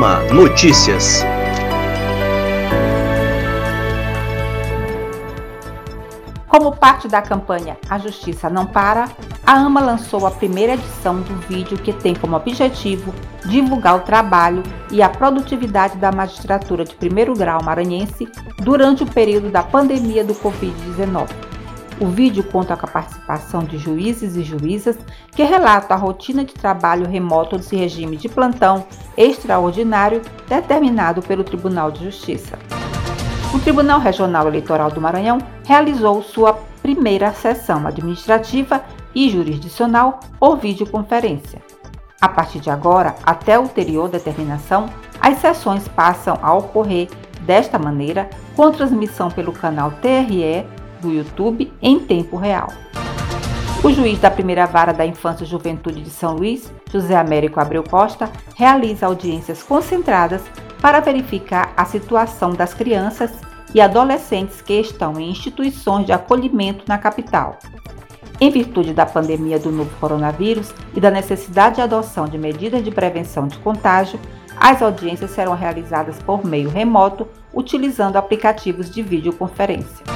AMA Notícias. Como parte da campanha A Justiça Não Para, a AMA lançou a primeira edição do vídeo que tem como objetivo divulgar o trabalho e a produtividade da magistratura de primeiro grau maranhense durante o período da pandemia do Covid-19. O vídeo conta com a participação de juízes e juízas que relatam a rotina de trabalho remoto desse regime de plantão extraordinário determinado pelo Tribunal de Justiça. O Tribunal Regional Eleitoral do Maranhão realizou sua primeira sessão administrativa e jurisdicional por videoconferência. A partir de agora, até ulterior determinação, as sessões passam a ocorrer desta maneira, com transmissão pelo canal TRE do YouTube em tempo real. O juiz da primeira vara da Infância e Juventude de São Luís, José Américo Abreu Costa, realiza audiências concentradas para verificar a situação das crianças e adolescentes que estão em instituições de acolhimento na capital. Em virtude da pandemia do novo coronavírus e da necessidade de adoção de medidas de prevenção de contágio, as audiências serão realizadas por meio remoto, utilizando aplicativos de videoconferência.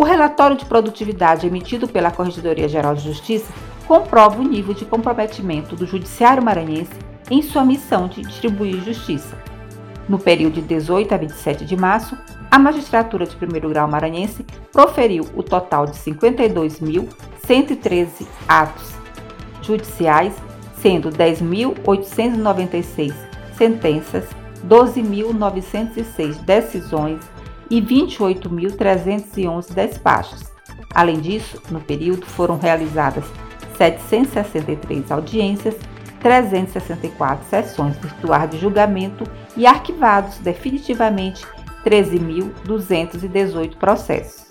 O relatório de produtividade emitido pela Corregedoria Geral de Justiça comprova o nível de comprometimento do Judiciário Maranhense em sua missão de distribuir justiça. No período de 18 a 27 de março, a magistratura de primeiro grau maranhense proferiu o total de 52.113 atos judiciais, sendo 10.896 sentenças, 12.906 decisões e 28.311 despachos. Além disso, no período foram realizadas 763 audiências 364 sessões virtuais de julgamento e arquivados definitivamente 13.218 processos.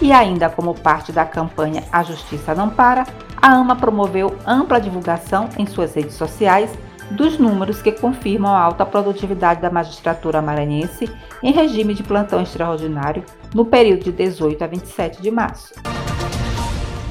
E ainda como parte da campanha A Justiça Não Para, a AMA promoveu ampla divulgação em suas redes sociais dos números que confirmam a alta produtividade da magistratura maranhense em regime de plantão extraordinário no período de 18 a 27 de março.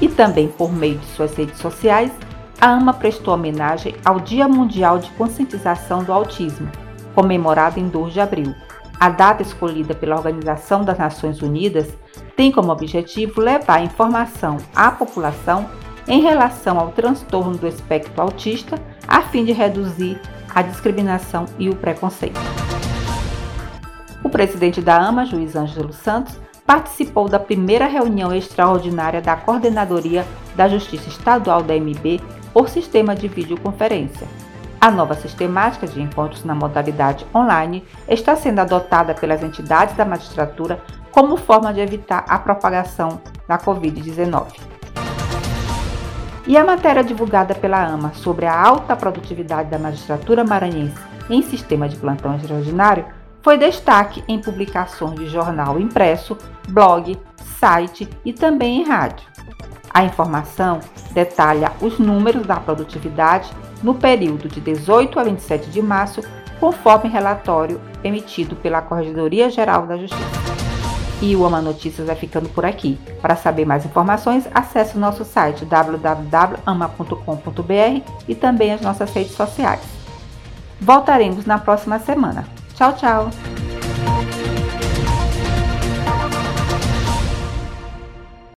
E também por meio de suas redes sociais, a AMA prestou homenagem ao Dia Mundial de Conscientização do Autismo, comemorado em 2 de abril. A data escolhida pela Organização das Nações Unidas tem como objetivo levar informação à população em relação ao transtorno do espectro autista, a fim de reduzir a discriminação e o preconceito. O presidente da AMA, juiz Ângelo Santos, participou da primeira reunião extraordinária da Coordenadoria da Justiça Estadual da MB por sistema de videoconferência. A nova sistemática de encontros na modalidade online está sendo adotada pelas entidades da magistratura como forma de evitar a propagação da Covid-19. E a matéria divulgada pela AMA sobre a alta produtividade da magistratura maranhense em sistema de plantão extraordinário foi destaque em publicações de jornal impresso, blog, site e também em rádio. A informação detalha os números da produtividade no período de 18 a 27 de março, conforme relatório emitido pela Corregedoria Geral da Justiça. E o Ama Notícias vai ficando por aqui. Para saber mais informações, acesse o nosso site www.ama.com.br e também as nossas redes sociais. Voltaremos na próxima semana. Tchau, tchau!